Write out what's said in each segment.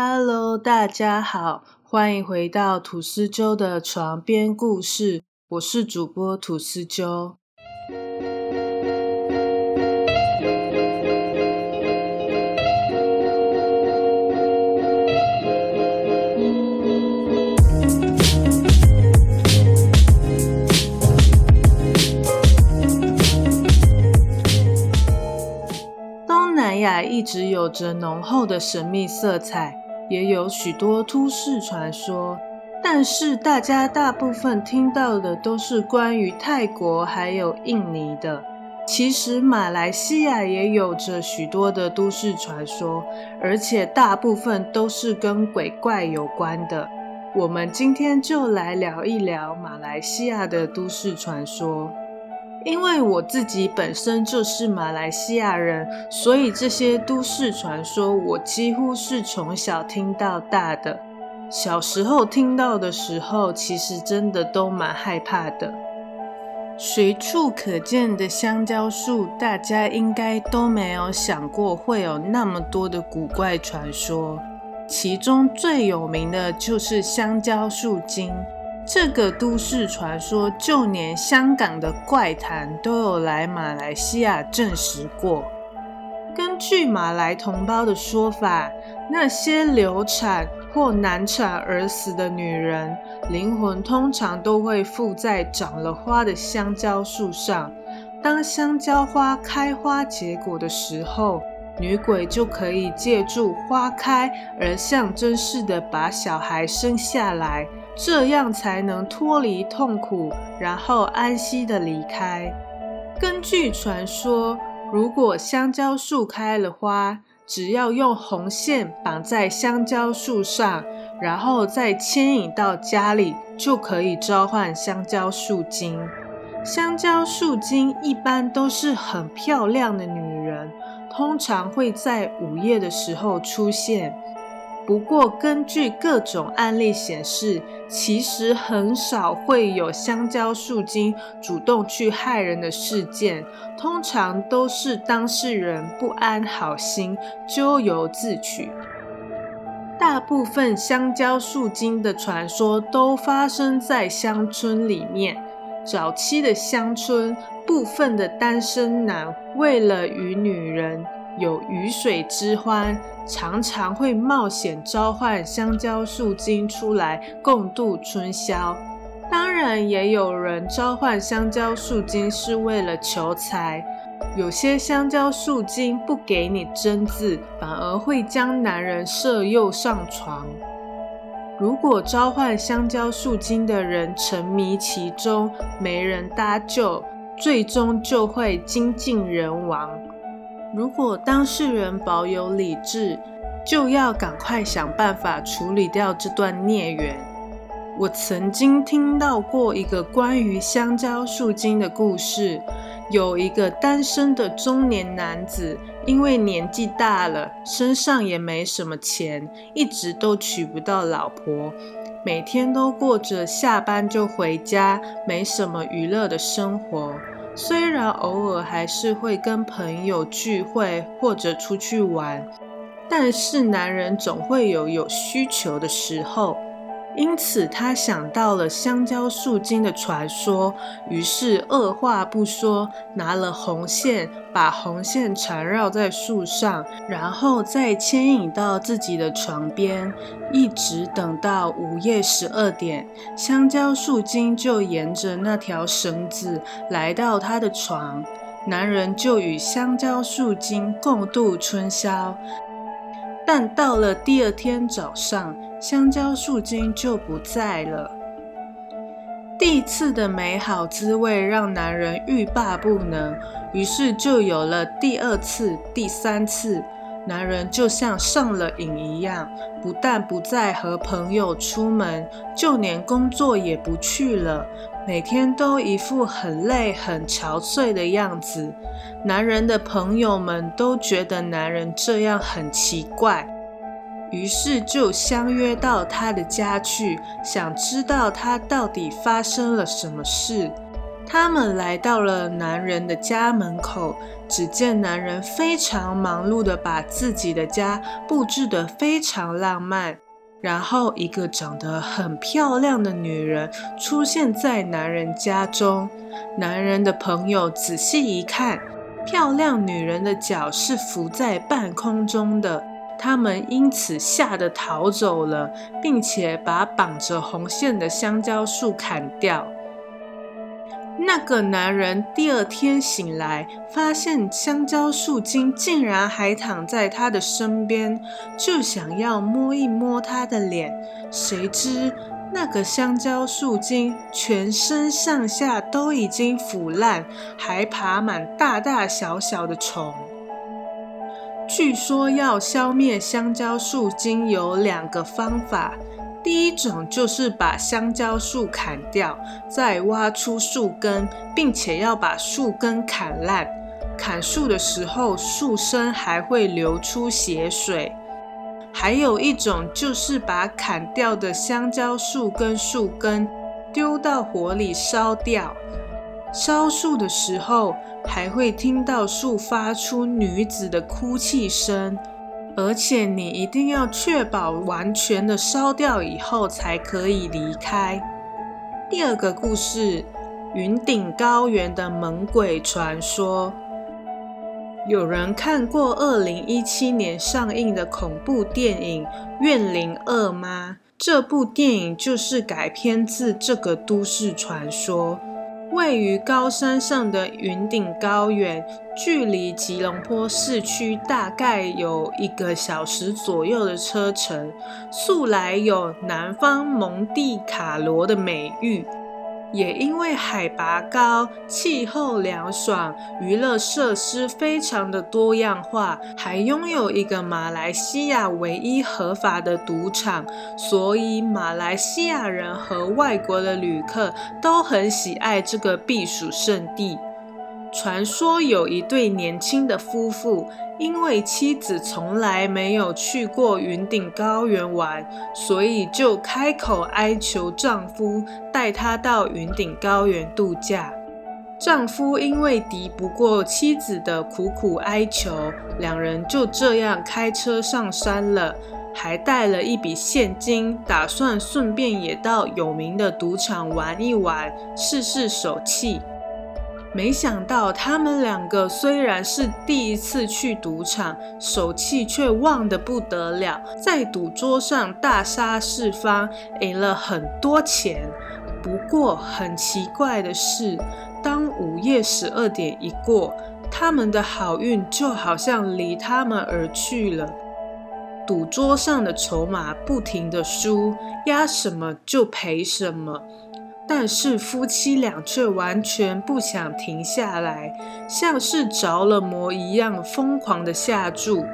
Hello，大家好，欢迎回到吐司鸠的床边故事。我是主播吐司鸠。东南亚一直有着浓厚的神秘色彩，也有许多都市传说。但是大家大部分听到的都是关于泰国还有印尼的。其实马来西亚也有着许多的都市传说，而且大部分都是跟鬼怪有关的。我们今天就来聊一聊马来西亚的都市传说。因为我自己本身就是马来西亚人，所以这些都市传说我几乎是从小听到大的。小时候听到的时候，其实真的都蛮害怕的。随处可见的香蕉树，大家应该都没有想过会有那么多的古怪传说。其中最有名的就是香蕉树精。这个都市传说，就连香港的怪谈都有来马来西亚证实过。根据马来同胞的说法，那些流产或难产而死的女人，灵魂通常都会附在长了花的香蕉树上。当香蕉花开花结果的时候，女鬼就可以借助花开而象征式的把小孩生下来。这样才能脱离痛苦，然后安息的离开。根据传说，如果香蕉树开了花，只要用红线绑在香蕉树上，然后再牵引到家里，就可以召唤香蕉树精。香蕉树精一般都是很漂亮的女人，通常会在午夜的时候出现。不过，根据各种案例显示，其实很少会有香蕉树精主动去害人的事件，通常都是当事人不安好心，咎由自取。大部分香蕉树精的传说都发生在乡村里面。早期的乡村，部分的单身男为了与女人有鱼水之欢。常常会冒险召唤香蕉树精出来共度春宵。当然，也有人召唤香蕉树精是为了求财。有些香蕉树精不给你真字，反而会将男人色诱上床。如果召唤香蕉树精的人沉迷其中，没人搭救，最终就会精尽人亡。如果当事人保有理智，就要赶快想办法处理掉这段孽缘。我曾经听到过一个关于香蕉树精的故事，有一个单身的中年男子，因为年纪大了，身上也没什么钱，一直都娶不到老婆，每天都过着下班就回家，没什么娱乐的生活。虽然偶尔还是会跟朋友聚会或者出去玩，但是男人总会有有需求的时候。因此，他想到了香蕉树精的传说，于是二话不说，拿了红线，把红线缠绕在树上，然后再牵引到自己的床边，一直等到午夜十二点，香蕉树精就沿着那条绳子来到他的床，男人就与香蕉树精共度春宵。但到了第二天早上，香蕉树精就不在了。第一次的美好滋味让男人欲罢不能，于是就有了第二次、第三次。男人就像上了瘾一样，不但不再和朋友出门，就连工作也不去了，每天都一副很累、很憔悴的样子。男人的朋友们都觉得男人这样很奇怪。于是就相约到他的家去，想知道他到底发生了什么事。他们来到了男人的家门口，只见男人非常忙碌的把自己的家布置得非常浪漫。然后，一个长得很漂亮的女人出现在男人家中。男人的朋友仔细一看，漂亮女人的脚是浮在半空中的。他们因此吓得逃走了，并且把绑着红线的香蕉树砍掉。那个男人第二天醒来，发现香蕉树精竟然还躺在他的身边，就想要摸一摸他的脸。谁知那个香蕉树精全身上下都已经腐烂，还爬满大大小小的虫。据说要消灭香蕉树精有两个方法。第一种就是把香蕉树砍掉，再挖出树根，并且要把树根砍烂。砍树的时候，树身还会流出血水。还有一种就是把砍掉的香蕉树跟树根丢到火里烧掉。烧树的时候，还会听到树发出女子的哭泣声。而且你一定要确保完全的烧掉以后才可以离开。第二个故事：云顶高原的猛鬼传说。有人看过二零一七年上映的恐怖电影《怨灵二》吗？这部电影就是改编自这个都市传说。位于高山上的云顶高原，距离吉隆坡市区大概有一个小时左右的车程，素来有“南方蒙地卡罗”的美誉。也因为海拔高、气候凉爽、娱乐设施非常的多样化，还拥有一个马来西亚唯一合法的赌场，所以马来西亚人和外国的旅客都很喜爱这个避暑胜地。传说有一对年轻的夫妇，因为妻子从来没有去过云顶高原玩，所以就开口哀求丈夫带她到云顶高原度假。丈夫因为敌不过妻子的苦苦哀求，两人就这样开车上山了，还带了一笔现金，打算顺便也到有名的赌场玩一玩，试试手气。没想到他们两个虽然是第一次去赌场，手气却旺得不得了，在赌桌上大杀四方，赢了很多钱。不过很奇怪的是，当午夜十二点一过，他们的好运就好像离他们而去了。赌桌上的筹码不停的输，压什么就赔什么。但是夫妻俩却完全不想停下来，像是着了魔一样疯狂的下注。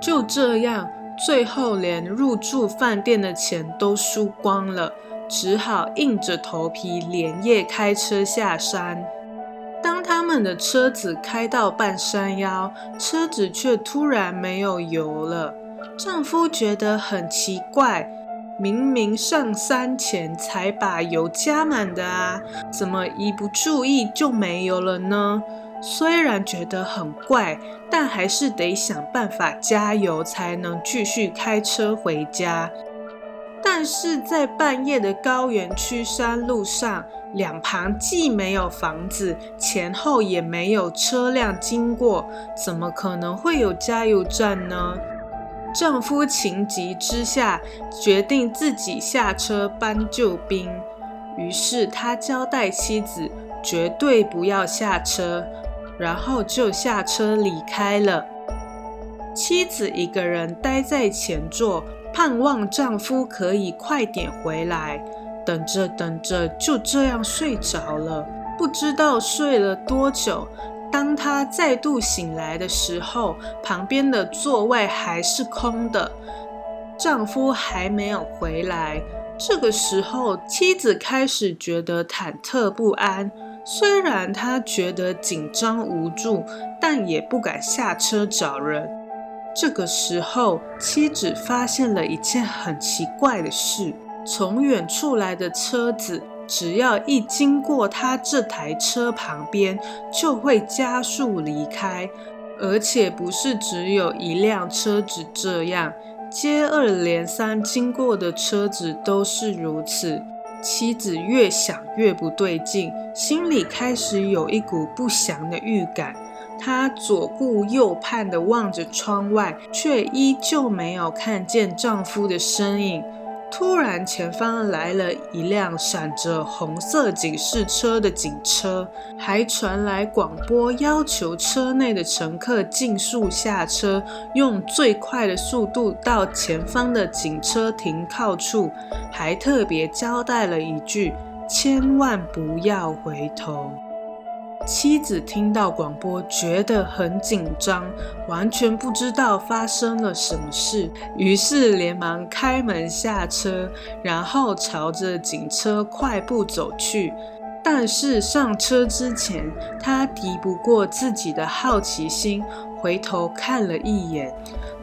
就这样，最后连入住饭店的钱都输光了，只好硬着头皮连夜开车下山。当他们的车子开到半山腰，车子却突然没有油了。丈夫觉得很奇怪。明明上山前才把油加满的啊，怎么一不注意就没油了呢？虽然觉得很怪，但还是得想办法加油才能继续开车回家。但是在半夜的高原区山路上，两旁既没有房子，前后也没有车辆经过，怎么可能会有加油站呢？丈夫情急之下决定自己下车搬救兵，于是他交代妻子绝对不要下车，然后就下车离开了。妻子一个人待在前座，盼望丈夫可以快点回来。等着等着，就这样睡着了，不知道睡了多久。当她再度醒来的时候，旁边的座位还是空的，丈夫还没有回来。这个时候，妻子开始觉得忐忑不安。虽然她觉得紧张无助，但也不敢下车找人。这个时候，妻子发现了一件很奇怪的事：从远处来的车子只要一经过他这台车旁边，就会加速离开，而且不是只有一辆车子这样，接二连三经过的车子都是如此。妻子越想越不对劲，心里开始有一股不祥的预感。她左顾右盼地望着窗外，却依旧没有看见丈夫的身影。突然，前方来了一辆闪着红色警示车的警车，还传来广播，要求车内的乘客尽速下车，用最快的速度到前方的警车停靠处，还特别交代了一句：千万不要回头。妻子听到广播，觉得很紧张，完全不知道发生了什么事，于是连忙开门下车，然后朝着警车快步走去。但是上车之前，他敌不过自己的好奇心，回头看了一眼，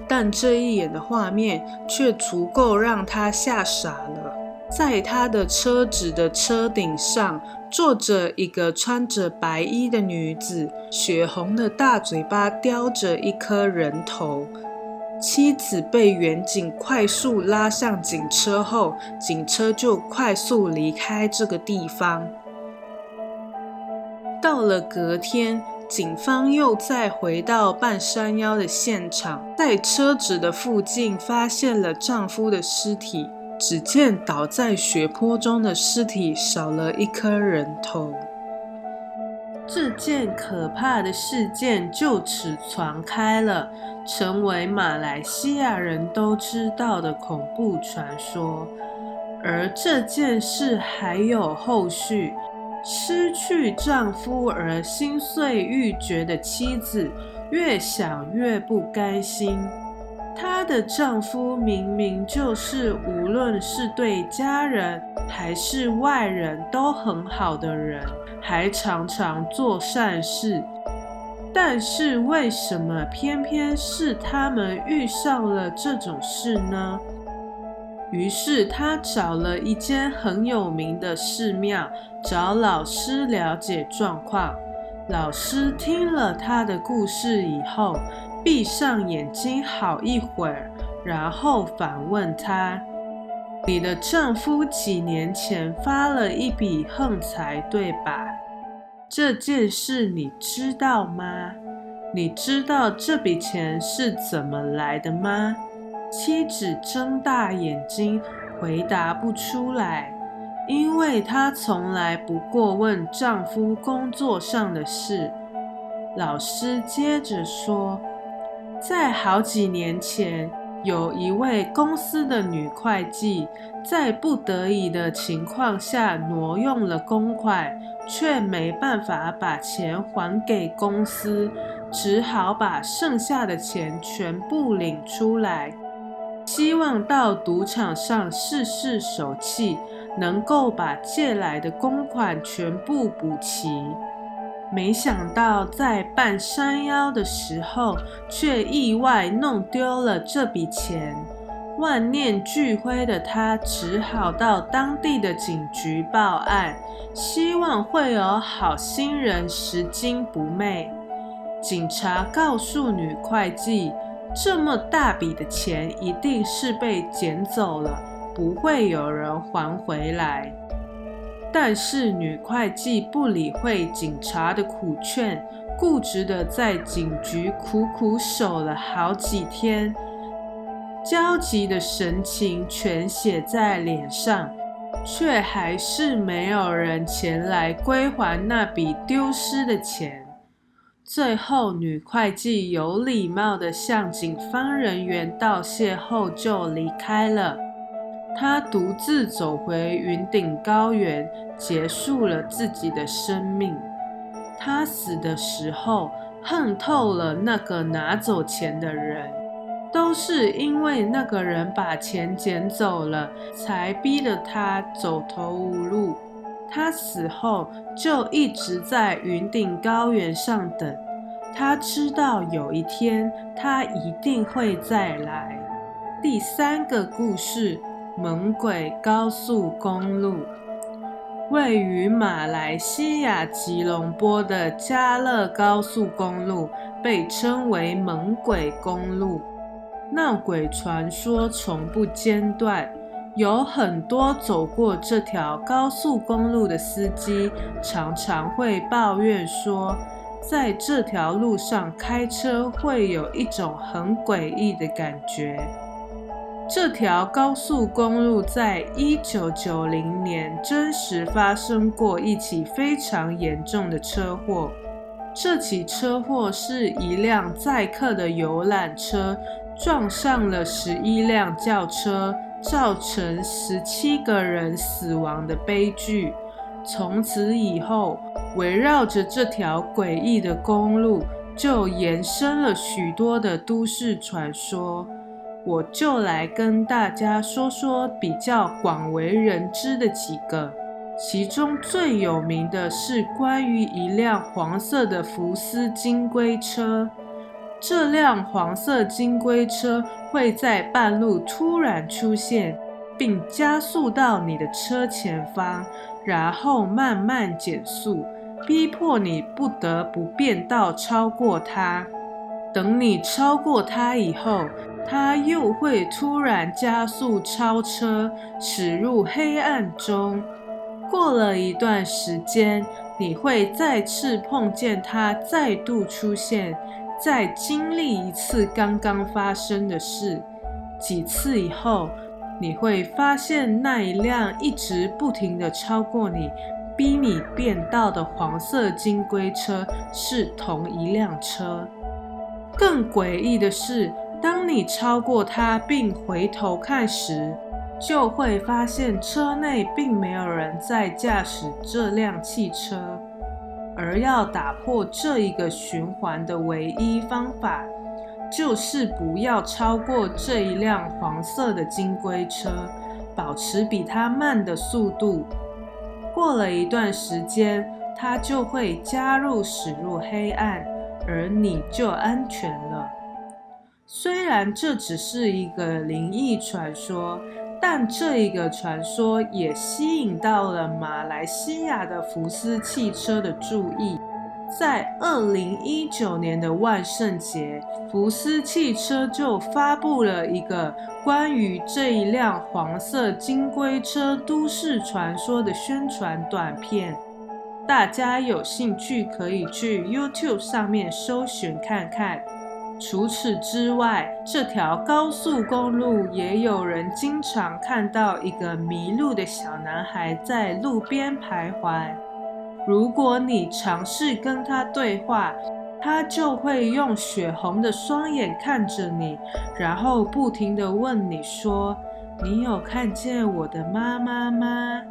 但这一眼的画面却足够让他吓傻了。在他的车子的车顶上。坐着一个穿着白衣的女子，血红的大嘴巴叼着一颗人头。妻子被远警快速拉上警车后，警车就快速离开这个地方。到了隔天，警方又再回到半山腰的现场，在车子的附近发现了丈夫的尸体。只见倒在血泊中的尸体少了一颗人头，这件可怕的事件就此传开了，成为马来西亚人都知道的恐怖传说。而这件事还有后续，失去丈夫而心碎欲绝的妻子，越想越不甘心。她的丈夫明明就是无论是对家人还是外人都很好的人，还常常做善事，但是为什么偏偏是他们遇上了这种事呢？于是她找了一间很有名的寺庙，找老师了解状况。老师听了她的故事以后。闭上眼睛好一会儿，然后反问她：“你的丈夫几年前发了一笔横财，对吧？这件事你知道吗？你知道这笔钱是怎么来的吗？”妻子睁大眼睛，回答不出来，因为她从来不过问丈夫工作上的事。老师接着说。在好几年前，有一位公司的女会计，在不得已的情况下挪用了公款，却没办法把钱还给公司，只好把剩下的钱全部领出来，希望到赌场上试试手气，能够把借来的公款全部补齐。没想到在半山腰的时候，却意外弄丢了这笔钱。万念俱灰的他，只好到当地的警局报案，希望会有好心人拾金不昧。警察告诉女会计，这么大笔的钱一定是被捡走了，不会有人还回来。但是女会计不理会警察的苦劝，固执的在警局苦苦守了好几天，焦急的神情全写在脸上，却还是没有人前来归还那笔丢失的钱。最后，女会计有礼貌的向警方人员道谢后就离开了。他独自走回云顶高原，结束了自己的生命。他死的时候，恨透了那个拿走钱的人，都是因为那个人把钱捡走了，才逼得他走投无路。他死后，就一直在云顶高原上等。他知道有一天，他一定会再来。第三个故事。猛鬼高速公路，位于马来西亚吉隆坡的加勒高速公路被称为“猛鬼公路”，闹鬼传说从不间断。有很多走过这条高速公路的司机常常会抱怨说，在这条路上开车会有一种很诡异的感觉。这条高速公路在一九九零年真实发生过一起非常严重的车祸。这起车祸是一辆载客的游览车撞上了十一辆轿车。造成十七个人死亡的悲剧。从此以后，围绕着这条诡异的公路，就延伸了许多的都市传说。我就来跟大家说说比较广为人知的几个。其中最有名的是关于一辆黄色的福斯金龟车。这辆黄色金龟车会在半路突然出现，并加速到你的车前方，然后慢慢减速，逼迫你不得不变道超过它。等你超过它以后，它又会突然加速超车，驶入黑暗中。过了一段时间，你会再次碰见它再度出现。再经历一次刚刚发生的事，几次以后，你会发现那一辆一直不停地超过你、逼你变道的黄色金龟车是同一辆车。更诡异的是，当你超过它并回头看时，就会发现车内并没有人在驾驶这辆汽车。而要打破这一个循环的唯一方法，就是不要超过这一辆黄色的金龟车，保持比它慢的速度。过了一段时间，它就会加入驶入黑暗，而你就安全了。虽然这只是一个灵异传说。但这一个传说也吸引到了马来西亚的福斯汽车的注意。在二零一九年的万圣节，福斯汽车就发布了一个关于这一辆黄色金龟车都市传说的宣传短片。大家有兴趣可以去 YouTube 上面搜寻看看。除此之外，这条高速公路也有人经常看到一个迷路的小男孩在路边徘徊。如果你尝试跟他对话，他就会用血红的双眼看着你，然后不停地问你说：“你有看见我的妈妈吗？”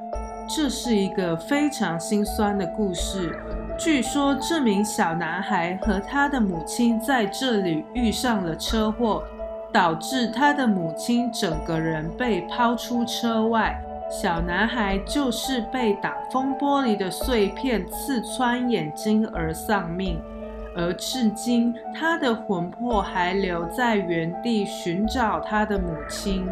这是一个非常心酸的故事。据说这名小男孩和他的母亲在这里遇上了车祸，导致他的母亲整个人被抛出车外。小男孩就是被挡风玻璃的碎片刺穿眼睛而丧命，而至今他的魂魄还留在原地寻找他的母亲。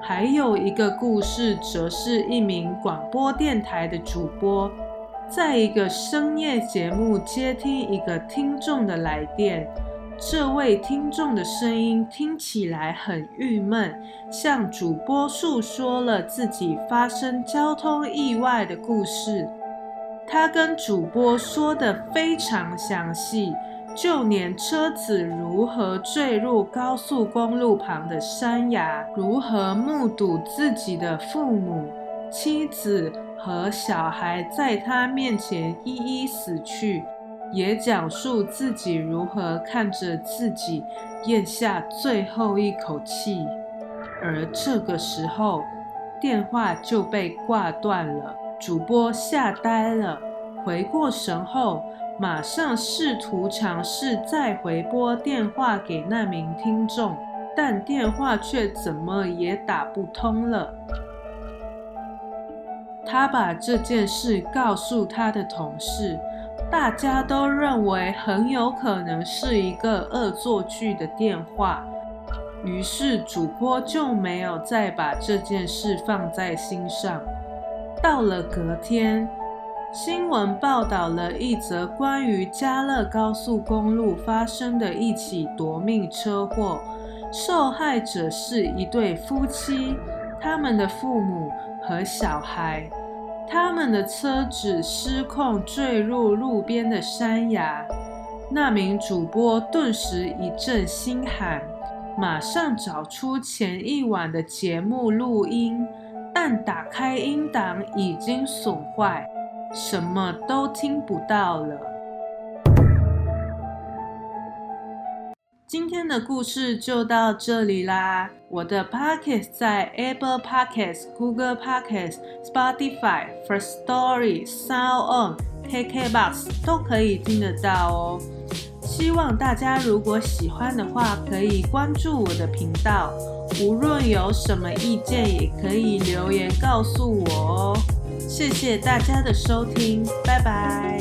还有一个故事，则是一名广播电台的主播。在一个深夜节目接听一个听众的来电，这位听众的声音听起来很郁闷，向主播诉说了自己发生交通意外的故事。他跟主播说的非常详细，就连车子如何坠入高速公路旁的山崖，如何目睹自己的父母、妻子。和小孩在他面前一一死去，也讲述自己如何看着自己咽下最后一口气。而这个时候，电话就被挂断了。主播吓呆了，回过神后，马上试图尝试再回拨电话给那名听众，但电话却怎么也打不通了。他把这件事告诉他的同事，大家都认为很有可能是一个恶作剧的电话，于是主播就没有再把这件事放在心上。到了隔天，新闻报道了一则关于嘉乐高速公路发生的一起夺命车祸，受害者是一对夫妻，他们的父母和小孩。他们的车子失控坠入路边的山崖，那名主播顿时一阵心寒，马上找出前一晚的节目录音，但打开音档已经损坏，什么都听不到了。今天的故事就到这里啦！我的 Podcast 在 Apple Podcasts、Google Podcasts、Spotify、First Story、Sound On、KKBox 都可以听得到哦。希望大家如果喜欢的话，可以关注我的频道。无论有什么意见，也可以留言告诉我哦。谢谢大家的收听，拜拜。